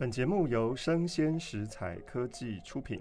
本节目由生鲜食材科技出品。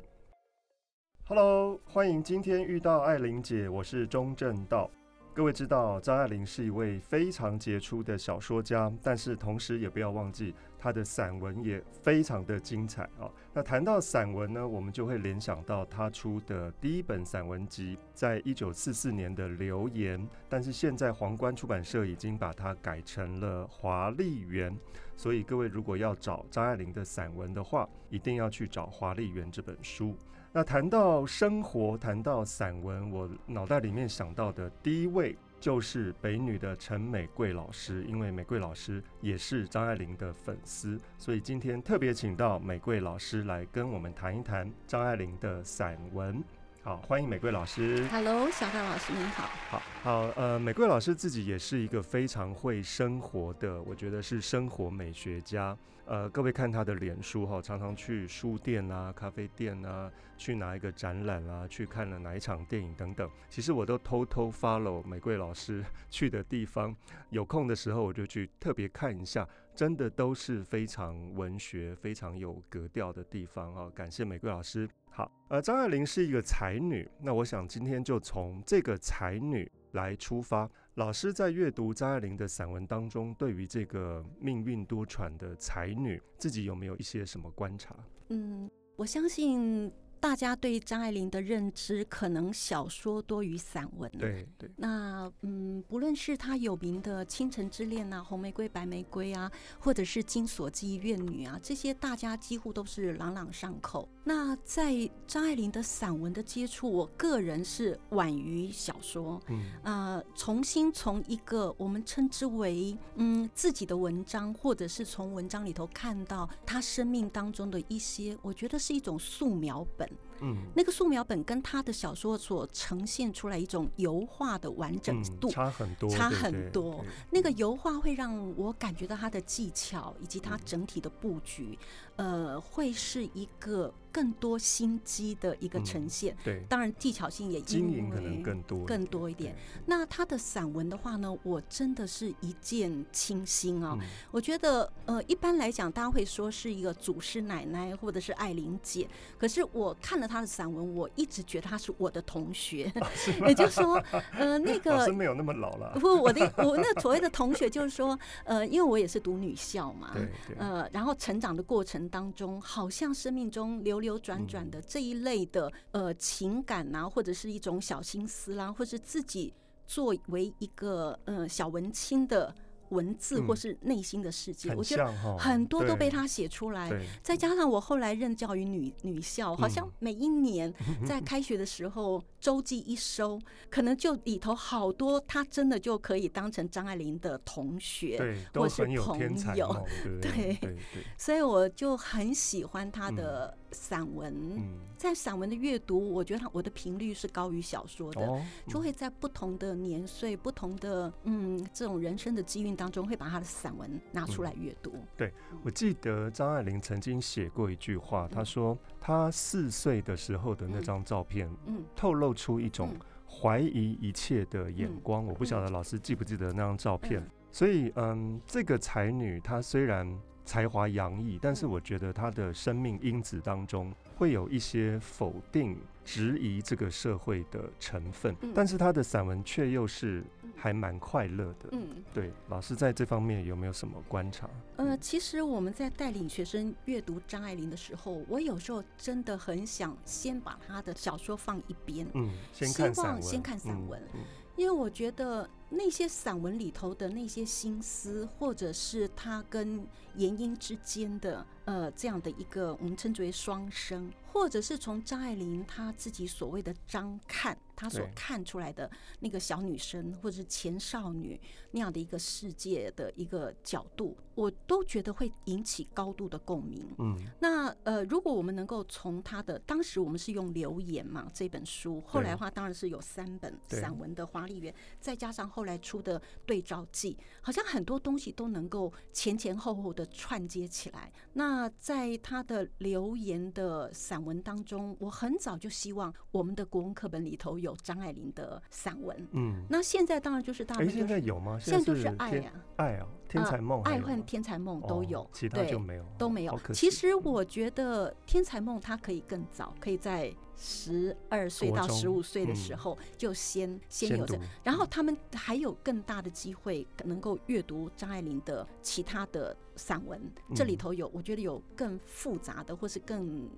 Hello，欢迎今天遇到艾琳姐，我是钟正道。各位知道张爱玲是一位非常杰出的小说家，但是同时也不要忘记她的散文也非常的精彩啊。那谈到散文呢，我们就会联想到她出的第一本散文集，在一九四四年的《流言》，但是现在皇冠出版社已经把它改成了《华丽园》，所以各位如果要找张爱玲的散文的话，一定要去找《华丽园》这本书。那谈到生活，谈到散文，我脑袋里面想到的第一位就是北女的陈美桂老师，因为美桂老师也是张爱玲的粉丝，所以今天特别请到美桂老师来跟我们谈一谈张爱玲的散文。好，欢迎玫瑰老师。Hello，小范老师您好。好，好，呃，玫瑰老师自己也是一个非常会生活的，我觉得是生活美学家。呃，各位看他的脸书哈，常常去书店啊、咖啡店啊，去哪一个展览啊，去看了哪一场电影等等。其实我都偷偷 follow 玫瑰老师 去的地方，有空的时候我就去特别看一下，真的都是非常文学、非常有格调的地方啊。感谢玫瑰老师。好，呃，张爱玲是一个才女，那我想今天就从这个才女来出发。老师在阅读张爱玲的散文当中，对于这个命运多舛的才女，自己有没有一些什么观察？嗯，我相信。大家对张爱玲的认知可能小说多于散文。对对。那嗯，不论是她有名的《倾城之恋》啊，《红玫瑰白玫瑰》啊，或者是《金锁记》《怨女》啊，这些大家几乎都是朗朗上口。那在张爱玲的散文的接触，我个人是晚于小说。嗯。呃，重新从一个我们称之为嗯自己的文章，或者是从文章里头看到她生命当中的一些，我觉得是一种素描本。嗯，那个素描本跟他的小说所呈现出来一种油画的完整度，嗯，差很多，差很多。那个油画会让我感觉到他的技巧以及他整体的布局，嗯，呃，会是一个。更多心机的一个呈现，嗯、对，当然技巧性也经营可能更多更多一点。那他的散文的话呢，我真的是一见倾心啊！嗯、我觉得，呃，一般来讲，大家会说是一个祖师奶奶或者是艾琳姐，可是我看了他的散文，我一直觉得他是我的同学，啊、也就是说，呃，那个 没有那么老了。不，我的我那所谓的同学就是说，呃，因为我也是读女校嘛，对对，呃，然后成长的过程当中，好像生命中流流。转转的这一类的呃情感呐、啊，或者是一种小心思啦、啊，或是自己作为一个呃小文青的。文字或是内心的世界，嗯、我觉得很多都被他写出来。再加上我后来任教于女女校，好像每一年在开学的时候，周记一收，可能就里头好多他真的就可以当成张爱玲的同学，对或是朋友。对，所以我就很喜欢他的散文。在散文的阅读，我觉得他我的频率是高于小说的，就会在不同的年岁、不同的嗯这种人生的机运当中会把他的散文拿出来阅读。嗯。对，我记得张爱玲曾经写过一句话，她说她四岁的时候的那张照片，嗯，透露出一种怀疑一切的眼光。我不晓得老师记不记得那张照片。所以，嗯，这个才女她虽然才华洋溢，但是我觉得她的生命因子当中会有一些否定。质疑这个社会的成分，嗯、但是她的散文却又是还蛮快乐的。嗯，对，老师在这方面有没有什么观察？呃，其实我们在带领学生阅读张爱玲的时候，我有时候真的很想先把他的小说放一边，嗯，先看散文，先看散文，嗯嗯、因为我觉得那些散文里头的那些心思，或者是他跟严英之间的呃这样的一个我们称之为双生，或者是从张爱玲她。自己所谓的张看，她所看出来的那个小女生或者是前少女那样的一个世界的一个角度，我都觉得会引起高度的共鸣。嗯，那呃，如果我们能够从她的当时我们是用《留言》嘛这本书，后来的话当然是有三本散文的《华丽园》，再加上后后来出的对照记，好像很多东西都能够前前后后的串接起来。那在他的留言的散文当中，我很早就希望我们的国文课本里头有张爱玲的散文。嗯，那现在当然就是大部分、就是，现在有吗？现在就是爱呀、啊，爱啊，天才梦，爱恨天才梦都有，哦、其他就没有，都没有。其实我觉得天才梦它可以更早，可以在。十二岁到十五岁的时候，就先、嗯、先有着，然后他们还有更大的机会能够阅读张爱玲的其他的散文。嗯、这里头有，我觉得有更复杂的，或是更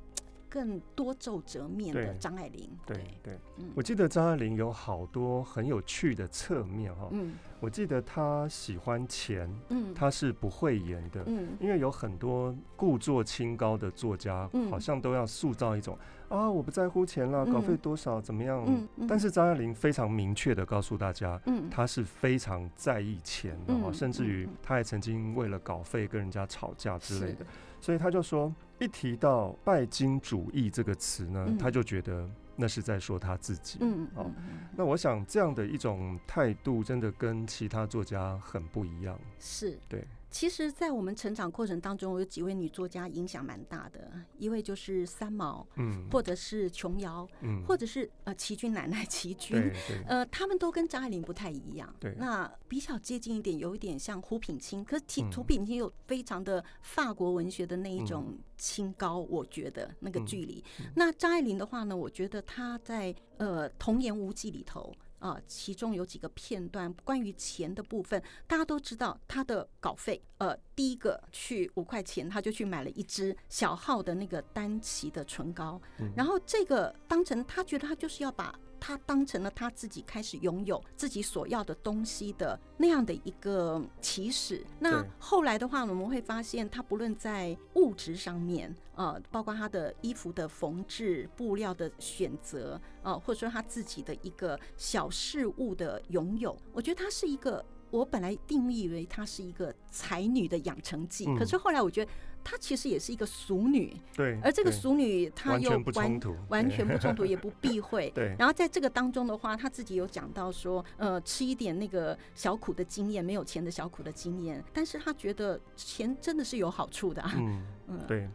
更多皱褶面的张爱玲。对对，我记得张爱玲有好多很有趣的侧面哈。嗯。我记得她喜欢钱，嗯，她是不讳言的，嗯，因为有很多故作清高的作家，好像都要塑造一种、嗯、啊，我不在乎钱了，稿费多少怎么样，嗯嗯、但是张爱玲非常明确的告诉大家，嗯，她是非常在意钱的，嗯、甚至于她还曾经为了稿费跟人家吵架之类的，所以他就说，一提到拜金主义这个词呢，嗯、他就觉得。那是在说他自己，嗯，哦，那我想这样的一种态度，真的跟其他作家很不一样，是，对。其实，在我们成长过程当中，有几位女作家影响蛮大的。一位就是三毛，嗯，或者是琼瑶，嗯，或者是呃齐君奶奶齐 君，呃，他们都跟张爱玲不太一样。对，那比较接近一点，有一点像胡品清，可是胡品清有非常的法国文学的那一种清高，我觉得那个距离。嗯，那张爱玲的话呢，我觉得她在呃《童言无忌》里头。啊，其中有几个片段关于钱的部分，大家都知道他的稿费。呃，第一个去五块钱，他就去买了一支小号的那个丹奇的唇膏，嗯、然后这个当成他觉得他就是要把。他当成了他自己开始拥有自己所要的东西的那样的一个起始。那后来的话，我们会发现，他不论在物质上面，呃，包括他的衣服的缝制、布料的选择，呃，或者说他自己的一个小事物的拥有，我觉得他是一个。我本来定义为她是一个才女的养成记，嗯、可是后来我觉得她其实也是一个俗女。对，而这个俗女她又完完全，完全不冲突，也不避讳。对。然后在这个当中的话，她自己有讲到说，呃，吃一点那个小苦的经验，没有钱的小苦的经验，但是她觉得钱真的是有好处的、啊。嗯嗯。对，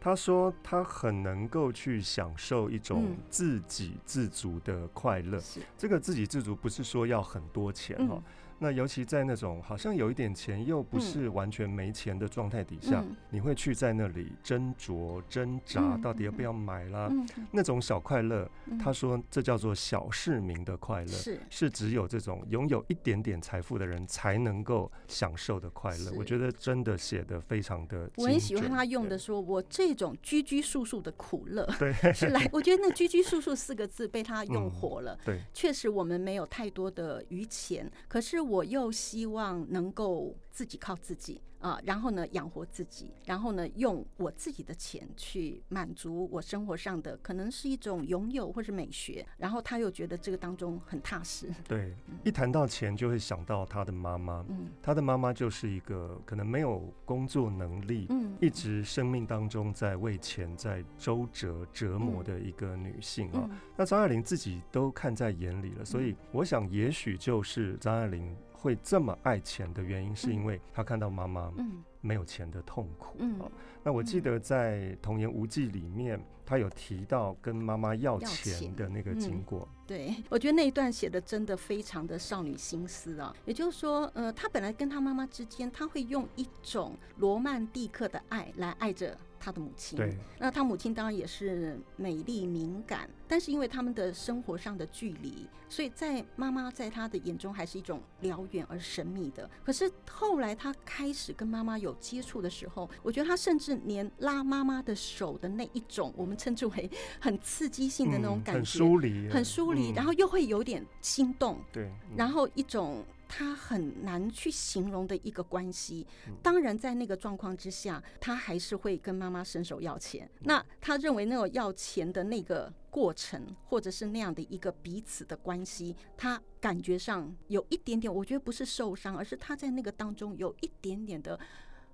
她说她很能够去享受一种自给自足的快乐。是、嗯。这个自给自足不是说要很多钱哈。嗯那尤其在那种好像有一点钱又不是完全没钱的状态底下，嗯、你会去在那里斟酌挣扎，到底要不要买啦？嗯、那种小快乐，嗯、他说这叫做小市民的快乐，是是只有这种拥有一点点财富的人才能够享受的快乐。我觉得真的写的非常的，我很喜欢他用的说，我这种居居束束的苦乐，对，是来，我觉得那居居束束四个字被他用活了。嗯、对，确实我们没有太多的余钱，可是我。又希望能够自己靠自己。啊，然后呢，养活自己，然后呢，用我自己的钱去满足我生活上的，可能是一种拥有或是美学。然后他又觉得这个当中很踏实。对，嗯、一谈到钱，就会想到他的妈妈。嗯，他的妈妈就是一个可能没有工作能力，嗯，一直生命当中在为钱在周折折磨的一个女性啊。嗯、那张爱玲自己都看在眼里了，所以我想，也许就是张爱玲。会这么爱钱的原因，是因为他看到妈妈没有钱的痛苦。嗯，那我记得在《童言无忌》里面，他有提到跟妈妈要钱的那个经过。嗯、对，我觉得那一段写的真的非常的少女心思啊。也就是说，呃，他本来跟他妈妈之间，他会用一种罗曼蒂克的爱来爱着。他的母亲，对，那他母亲当然也是美丽敏感，但是因为他们的生活上的距离，所以在妈妈在他的眼中还是一种遥远而神秘的。可是后来他开始跟妈妈有接触的时候，我觉得他甚至连拉妈妈的手的那一种，我们称之为很刺激性的那种感觉，嗯、很疏离，很疏离，然后又会有点心动，对，然后一种。他很难去形容的一个关系。当然，在那个状况之下，他还是会跟妈妈伸手要钱。那他认为那个要钱的那个过程，或者是那样的一个彼此的关系，他感觉上有一点点，我觉得不是受伤，而是他在那个当中有一点点的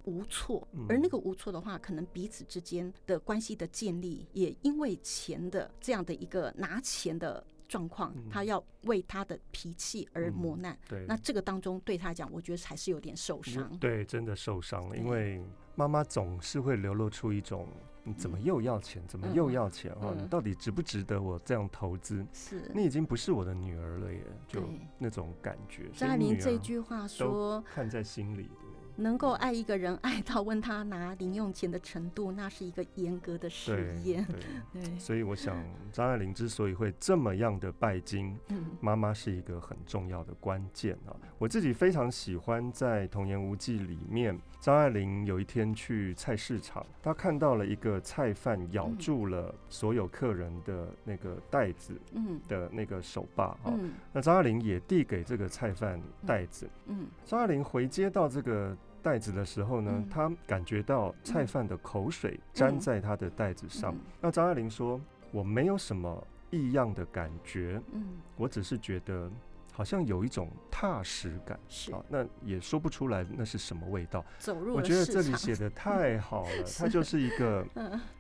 无措。而那个无措的话，可能彼此之间的关系的建立，也因为钱的这样的一个拿钱的。状况，他要为他的脾气而磨难。嗯、对，那这个当中对他来讲，我觉得还是有点受伤。对，真的受伤了，因为妈妈总是会流露出一种。你怎么又要钱？怎么又要钱？哦，你到底值不值得我这样投资？是，你已经不是我的女儿了耶，就那种感觉。张爱玲这句话说，看在心里。能够爱一个人爱到问他拿零用钱的程度，那是一个严格的实验。对，对，所以我想张爱玲之所以会这么样的拜金，嗯妈妈是一个很重要的关键啊。我自己非常喜欢在《童言无忌》里面，张爱玲有一天去菜市场，她看到了一个菜贩咬住了所有客人的那个袋子嗯的那个手把啊，那张爱玲也递给这个菜贩袋子。嗯张爱玲回接到这个。袋子的时候呢，他、嗯、感觉到菜贩的口水粘在他的袋子上。那张爱玲说：“我没有什么异样的感觉，嗯，我只是觉得。”好像有一种踏实感，是。啊，那也说不出来那是什么味道。走入我觉得这里写的太好了，它就是一个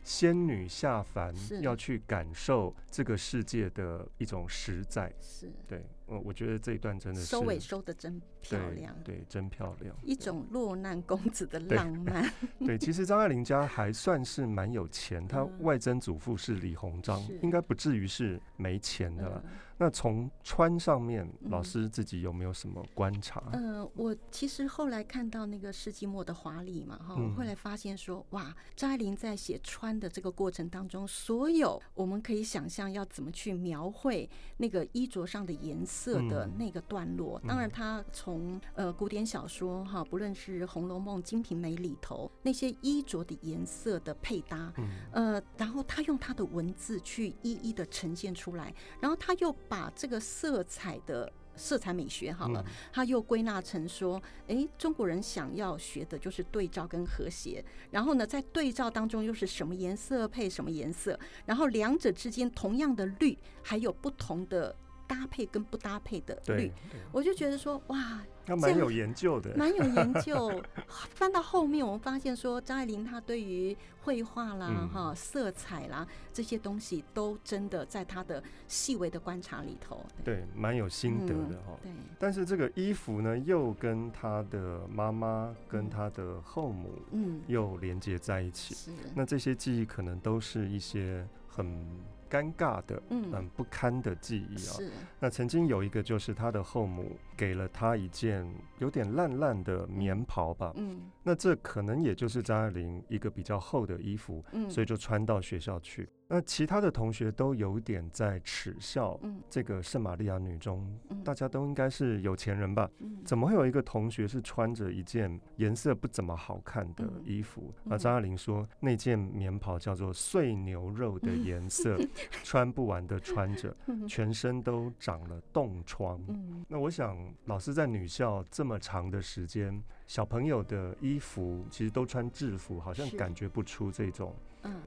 仙女下凡，要去感受这个世界的一种实在。是，对，我我觉得这一段真的是收尾收得真漂亮，对，真漂亮。一种落难公子的浪漫。对，对，其实张爱玲家还算是蛮有钱，她外曾祖父是李鸿章，应该不至于是没钱的了。那从穿上面，老师自己有没有什么观察？嗯，呃，我其实后来看到那个世纪末的华丽嘛，哈，我后来发现说，哇，张爱玲在写穿的这个过程当中，所有我们可以想象要怎么去描绘那个衣着上的颜色的那个段落。当然，她从呃古典小说哈，不论是《红楼梦》《金瓶梅》里头那些衣着的颜色的配搭，嗯呃，然后他用他的文字去一一的呈现出来，然后他又。把这个色彩的色彩美学好了，他又归纳成说，诶，中国人想要学的就是对照跟和谐，然后呢，在对照当中又是什么颜色配什么颜色，然后两者之间同样的绿，还有不同的搭配跟不搭配的绿，我就觉得说，哇。他蛮有研究的，蛮有研究。翻到后面，我们发现说，张爱玲她对于绘画啦、哈、嗯、色彩啦这些东西，都真的在她的细微的观察里头。对，蛮有心得的哈、嗯。对。但是这个衣服呢，又跟她的妈妈、跟她的后母，嗯，又连接在一起。是。那这些记忆可能都是一些很。尴尬的，嗯，不堪的记忆啊。是。那曾经有一个，就是他的后母给了他一件有点烂烂的棉袍吧。嗯。那这可能也就是张爱玲一个比较厚的衣服，嗯，所以就穿到学校去。那其他的同学都有点在耻笑这个圣玛利亚女中，大家都应该是有钱人吧？怎么会有一个同学是穿着一件颜色不怎么好看的衣服？那张爱玲说，那件棉袍叫做碎牛肉的颜色，穿不完的穿着，全身都长了冻疮。那我想，老师在女校这么长的时间，小朋友的衣服其实都穿制服，好像感觉不出这种。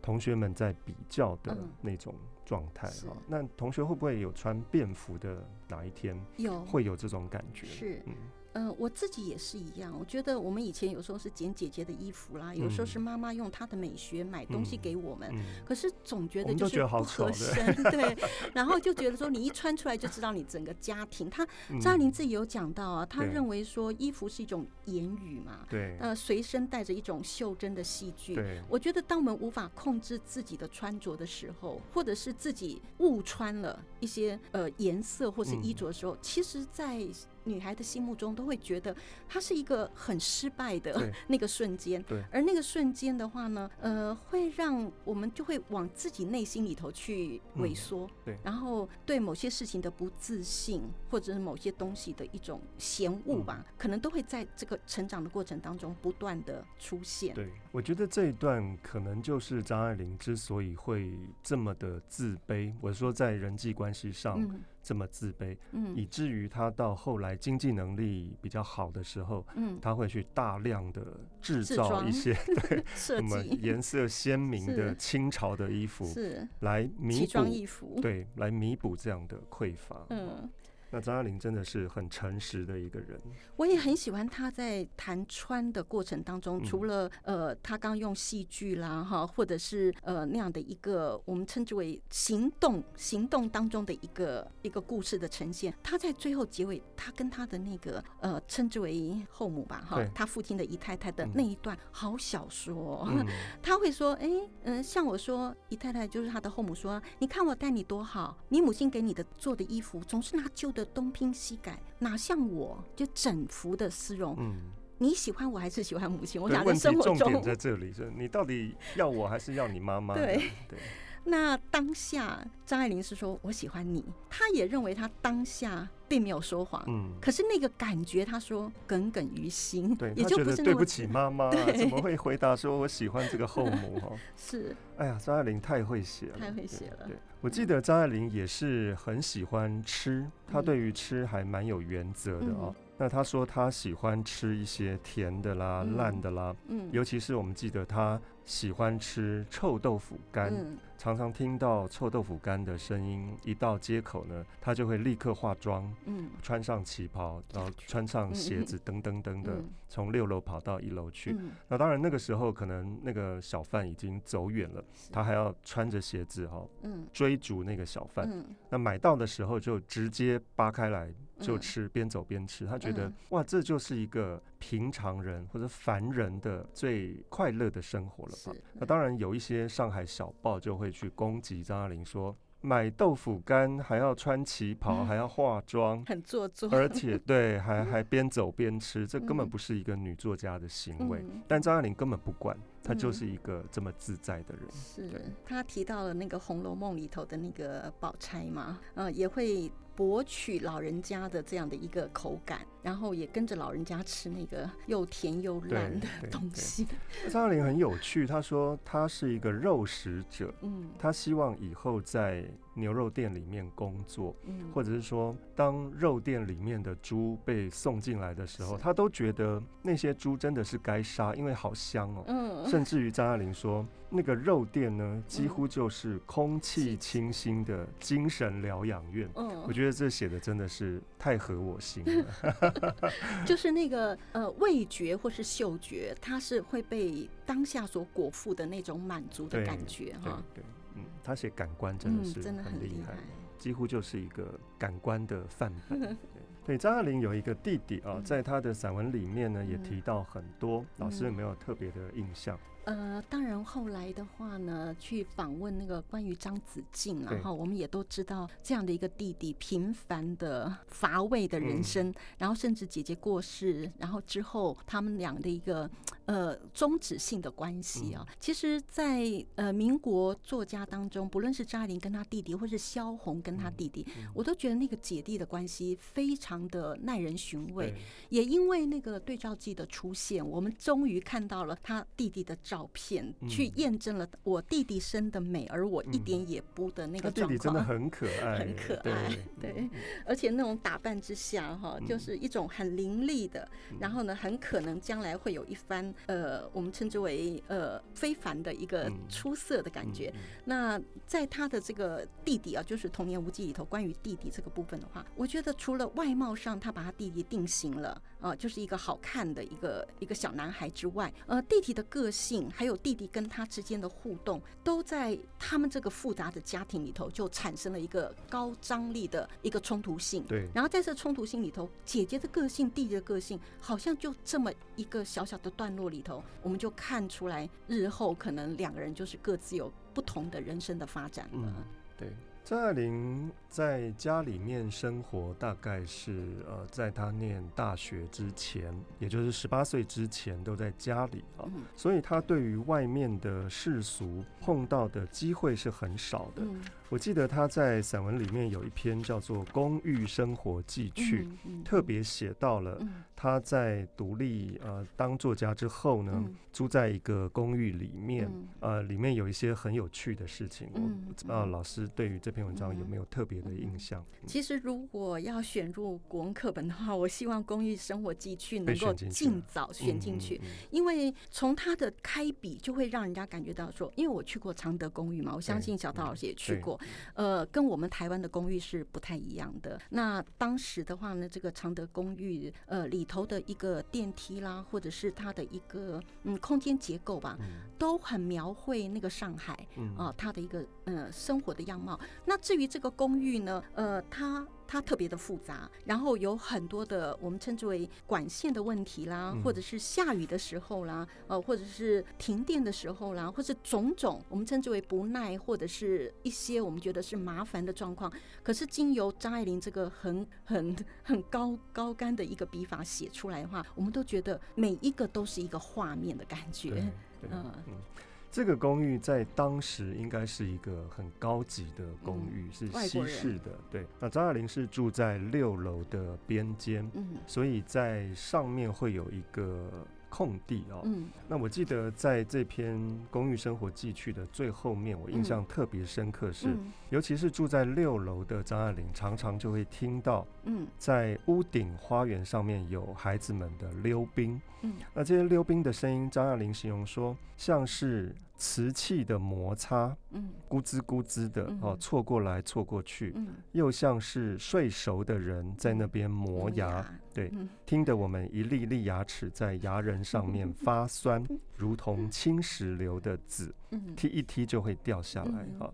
同学们在比较的那种状态啊，那同学会不会有穿便服的哪一天？有，会有这种感觉？是，嗯。呃，我自己也是一样。我觉得我们以前有时候是捡姐姐的衣服啦，有时候是妈妈用她的美学买东西给我们，嗯嗯、可是总觉得就是不合身，对。然后就觉得说，你一穿出来就知道你整个家庭。他 张爱玲自己有讲到啊，他认为说衣服是一种言语嘛，对，呃，随身带着一种袖珍的戏剧。对，我觉得当我们无法控制自己的穿着的时候，或者是自己误穿了一些呃颜色或是衣着的时候，嗯、其实，在女孩的心目中都会觉得她是一个很失败的 那个瞬间，对而那个瞬间的话呢，呃，会让我们就会往自己内心里头去萎缩，对，然后对某些事情的不自信，或者是某些东西的一种嫌恶吧，可能都会在这个成长的过程当中不断的出现。对，我觉得这一段可能就是张爱玲之所以会这么的自卑，我说在人际关系上。这么自卑，嗯，以至于他到后来经济能力比较好的时候，嗯，他会去大量的制造一些 对 什么颜色鲜明的清朝的衣服，是。来弥补，对，来弥补这样的匮乏。嗯，那张爱玲真的是很诚实的一个人。我也很喜欢她在谈穿的过程当中，除了呃，她刚用戏剧啦哈，或者是呃那样的一个我们称之为行动行动当中的一个一个故事的呈现，她在最后结尾，她跟她的那个呃称之为后母吧哈，她父亲的姨太太的那一段好小说，她会说哎嗯，像我说姨太太就是她的后母说，你看我待你多好，你母亲给你的做的衣服总是拿旧的。东拼西改，哪像我就整幅的丝绒。嗯，你喜欢我还是喜欢母亲？我想在生活中，重点在这里，是你到底要我还是要你妈妈？对对。那当下张爱玲是说我喜欢你，她也认为她当下并没有说谎。嗯，可是那个感觉，她说耿耿于心。对，也就不是对不起妈妈，怎么会回答说我喜欢这个后母？哈，是。哎呀，张爱玲太会写了，太会写了。对。我记得张爱玲也是很喜欢吃，她对于吃还蛮有原则的哦。那她说她喜欢吃一些甜的啦、烂的啦，嗯，尤其是我们记得她喜欢吃臭豆腐干，常常听到臭豆腐干的声音，一到街口呢，他就会立刻化妆，嗯，穿上旗袍，然后穿上鞋子，噔噔噔的从六楼跑到一楼去。那当然那个时候可能那个小贩已经走远了，他还要穿着鞋子哈，嗯，追。逐那个小贩，嗯、那买到的时候就直接扒开来就吃，边、嗯、走边吃。他觉得、嗯、哇，这就是一个平常人或者凡人的最快乐的生活了吧？那当然有一些上海小报就会去攻击张爱玲说。买豆腐干还要穿旗袍，还要化妆，很做作。而且 对，还还边走边吃，这根本不是一个女作家的行为。但张爱玲根本不管，她就是一个这么自在的人。是，她提到了那个《红楼梦》里头的那个宝钗嘛，呃，也会。博取老人家的这样的一个口感，然后也跟着老人家吃那个又甜又烂的东西。张爱玲很有趣，她说她是一个肉食者，嗯，她希望以后在牛肉店里面工作，嗯，或者是说当肉店里面的猪被送进来的时候，她都觉得那些猪真的是该杀，因为好香哦，嗯，甚至于张爱玲说。那个肉店呢，几乎就是空气清新的精神疗养院。嗯，我觉得这写的真的是太合我心了。就是那个呃味觉或是嗅觉，它是会被当下所果腹的那种满足的感觉哈。对，嗯，他写感官真的是真的很厉害，几乎就是一个感官的范本。对，张爱玲有一个弟弟啊，在他的散文里面呢，也提到很多。老师有没有特别的印象？呃，当然，后来的话呢，去访问那个关于张子静，然后我们也都知道这样的一个弟弟平凡的乏味的人生，嗯、然后甚至姐姐过世，然后之后他们俩的一个呃终止性的关系啊。嗯、其实在，在呃民国作家当中，不论是张爱玲跟她弟弟，或是萧红跟她弟弟，嗯嗯、我都觉得那个姐弟的关系非常的耐人寻味。也因为那个对照记的出现，我们终于看到了他弟弟的。照片去验证了我弟弟生的美，而我一点也不的那个状况。弟弟真的很可爱，很可爱，对，而且那种打扮之下哈，就是一种很凌厉的，然后呢，很可能将来会有一番呃，我们称之为呃非凡的一个出色的感觉。那在他的这个弟弟啊，就是《童言无忌》里头关于弟弟这个部分的话，我觉得除了外貌上他把他弟弟定型了啊，就是一个好看的一个一个小男孩之外，呃，弟弟的个性。还有弟弟跟他之间的互动，都在他们这个复杂的家庭里头，就产生了一个高张力的一个冲突性。对，然后在这冲突性里头，姐姐的个性、弟弟的个性，好像就这么一个小小的段落里头，我们就看出来，日后可能两个人就是各自有不同的人生的发展了。嗯，对。张爱玲在家里面生活，大概是呃，在她念大学之前，也就是十八岁之前，都在家里啊，所以她对于外面的世俗碰到的机会是很少的。我记得他在散文里面有一篇叫做《公寓生活记趣》，特别写到了他在独立呃当作家之后呢，住在一个公寓里面，呃，里面有一些很有趣的事情。我不知道老师对于这。篇文章有没有特别的印象？其实如果要选入国文课本的话，我希望《公寓生活记趣》能够尽早选进去，因为从他的开笔就会让人家感觉到说，因为我去过常德公寓嘛，我相信小陶老师也去过，呃，跟我们台湾的公寓是不太一样的。那当时的话呢，这个常德公寓呃里头的一个电梯啦，或者是它的一个嗯空间结构吧，都很描绘那个上海啊，它的一个呃生活的样貌。那至于这个公寓呢，呃，它。它特别的复杂，然后有很多的我们称之为管线的问题啦，或者是下雨的时候啦，呃，或者是停电的时候啦，或者是种种我们称之为不耐，或者是一些我们觉得是麻烦的状况。可是经由张爱玲这个很很很高高干的一个笔法写出来的话，我们都觉得每一个都是一个画面的感觉，嗯。这个公寓在当时应该是一个很高级的公寓，嗯、是西式的。对，那张爱玲是住在六楼的边间，嗯，所以在上面会有一个空地哦。嗯，那我记得在这篇《公寓生活记趣》的最后面，我印象特别深刻是，嗯、尤其是住在六楼的张爱玲，常常就会听到，嗯，在屋顶花园上面有孩子们的溜冰。嗯，那这些溜冰的声音，张爱玲形容说像是瓷器的摩擦，嗯，咕吱咕吱的哦，错过来错过去，嗯，又像是睡熟的人在那边磨牙，对，听得我们一粒粒牙齿在牙刃上面发酸，如同青石流的籽，踢一踢就会掉下来哈。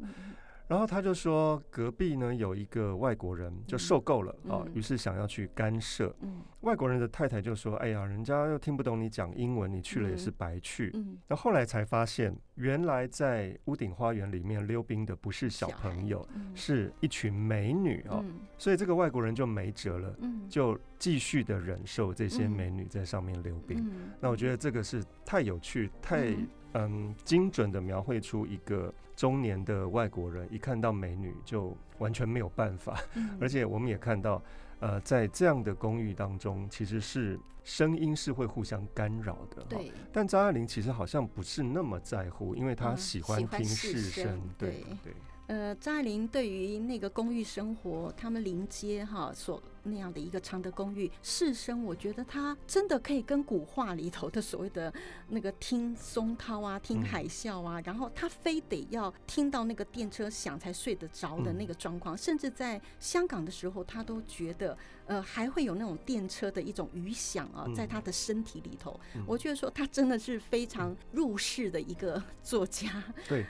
然后他就说，隔壁呢有一个外国人就受够了啊，于是想要去干涉。外国人的太太就说：“哎呀，人家又听不懂你讲英文，你去了也是白去。”那后来才发现，原来在屋顶花园里面溜冰的不是小朋友，是一群美女啊。所以这个外国人就没辙了，就继续的忍受这些美女在上面溜冰。那我觉得这个是太有趣，太。嗯，精准的描绘出一个中年的外国人，一看到美女就完全没有办法。嗯、而且我们也看到，呃，在这样的公寓当中，其实是声音是会互相干扰的。对。但张爱玲其实好像不是那么在乎，因为她喜欢听市声。对对。对呃，张爱玲对于那个公寓生活，他们临街哈所。那样的一个常德公寓，市声，我觉得他真的可以跟古画里头的所谓的那个听松涛啊，听海啸啊，嗯、然后他非得要听到那个电车响才睡得着的那个状况，嗯、甚至在香港的时候，他都觉得呃还会有那种电车的一种余响啊，在他的身体里头。嗯、我觉得说他真的是非常入世的一个作家。对，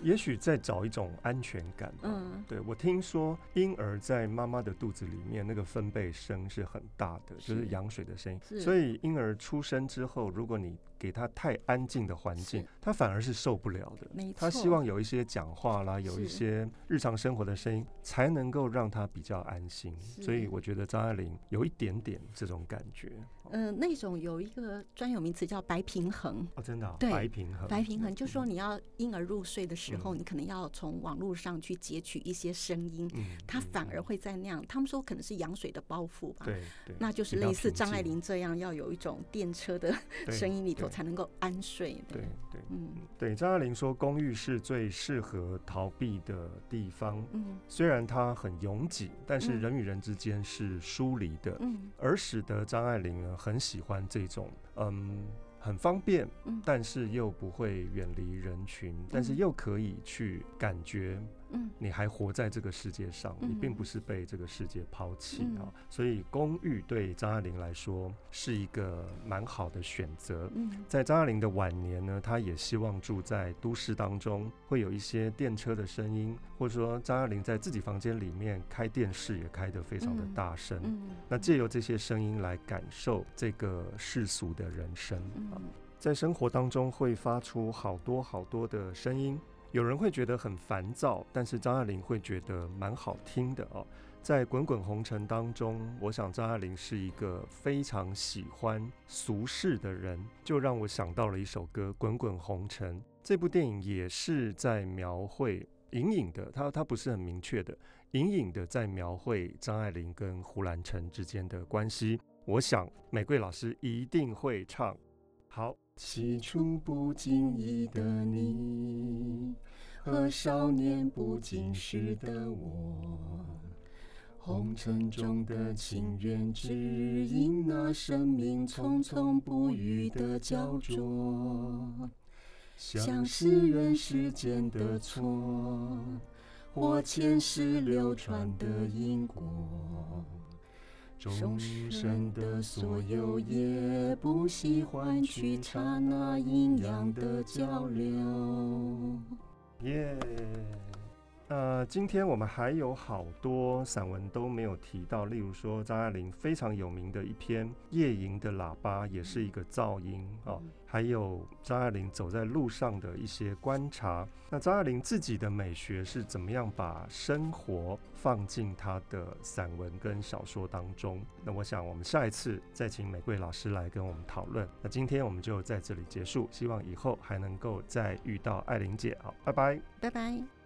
也许在找一种安全感。嗯，对，我听说婴儿在妈妈的肚子里面那个分。分贝声是很大的，就是羊水的声音，所以婴儿出生之后，如果你给他太安静的环境，他反而是受不了的。他希望有一些讲话啦，有一些日常生活的声音，才能够让他比较安心。所以我觉得张爱玲有一点点这种感觉。嗯、呃，那种有一个专有名词叫白平衡。哦，真的、哦，对，白平衡，白平衡，就是说你要婴儿入睡的时候，嗯、你可能要从网络上去截取一些声音，嗯，他反而会在那样，他们说可能是羊水的包袱吧，对，对，那就是类似张爱玲这样，要有一种电车的声音里头才能够安睡，对，对，对，嗯，对，张爱玲说公寓是最适合逃避的地方，嗯，虽然它很拥挤，但是人与人之间是疏离的，嗯，而使得张爱玲呢。很喜欢这种，嗯，很方便，但是又不会远离人群，但是又可以去感觉。嗯，你还活在这个世界上，你并不是被这个世界抛弃啊。嗯、所以公寓对张爱玲来说是一个蛮好的选择。嗯，在张爱玲的晚年呢，她也希望住在都市当中，会有一些电车的声音，或者说张爱玲在自己房间里面开电视也开得非常的大声。那借由这些声音来感受这个世俗的人生啊，在生活当中会发出好多好多的声音。有人会觉得很烦躁，但是张爱玲会觉得蛮好听的哦。在《滚滚红尘》当中，我想张爱玲是一个非常喜欢俗世的人，就让我想到了一首歌《滚滚红尘》。这部电影也是在描绘，隐隐的，它它不是很明确的，隐隐的在描绘张爱玲跟胡兰成之间的关系。我想玫瑰老师一定会唱。好。起初不经意的你，和少年不经事的我。红尘中的情缘，只因那生命匆匆不语的焦灼，像是人世间的错，或前世流传的因果。终生的所有，也不惜换取刹那阴阳的交流。耶。呃，今天我们还有好多散文都没有提到，例如说张爱玲非常有名的一篇《夜莺的喇叭》，也是一个噪音哦。还有张爱玲走在路上的一些观察。那张爱玲自己的美学是怎么样把生活放进她的散文跟小说当中？那我想我们下一次再请美桂老师来跟我们讨论。那今天我们就在这里结束，希望以后还能够再遇到爱玲姐。好，拜拜，拜拜。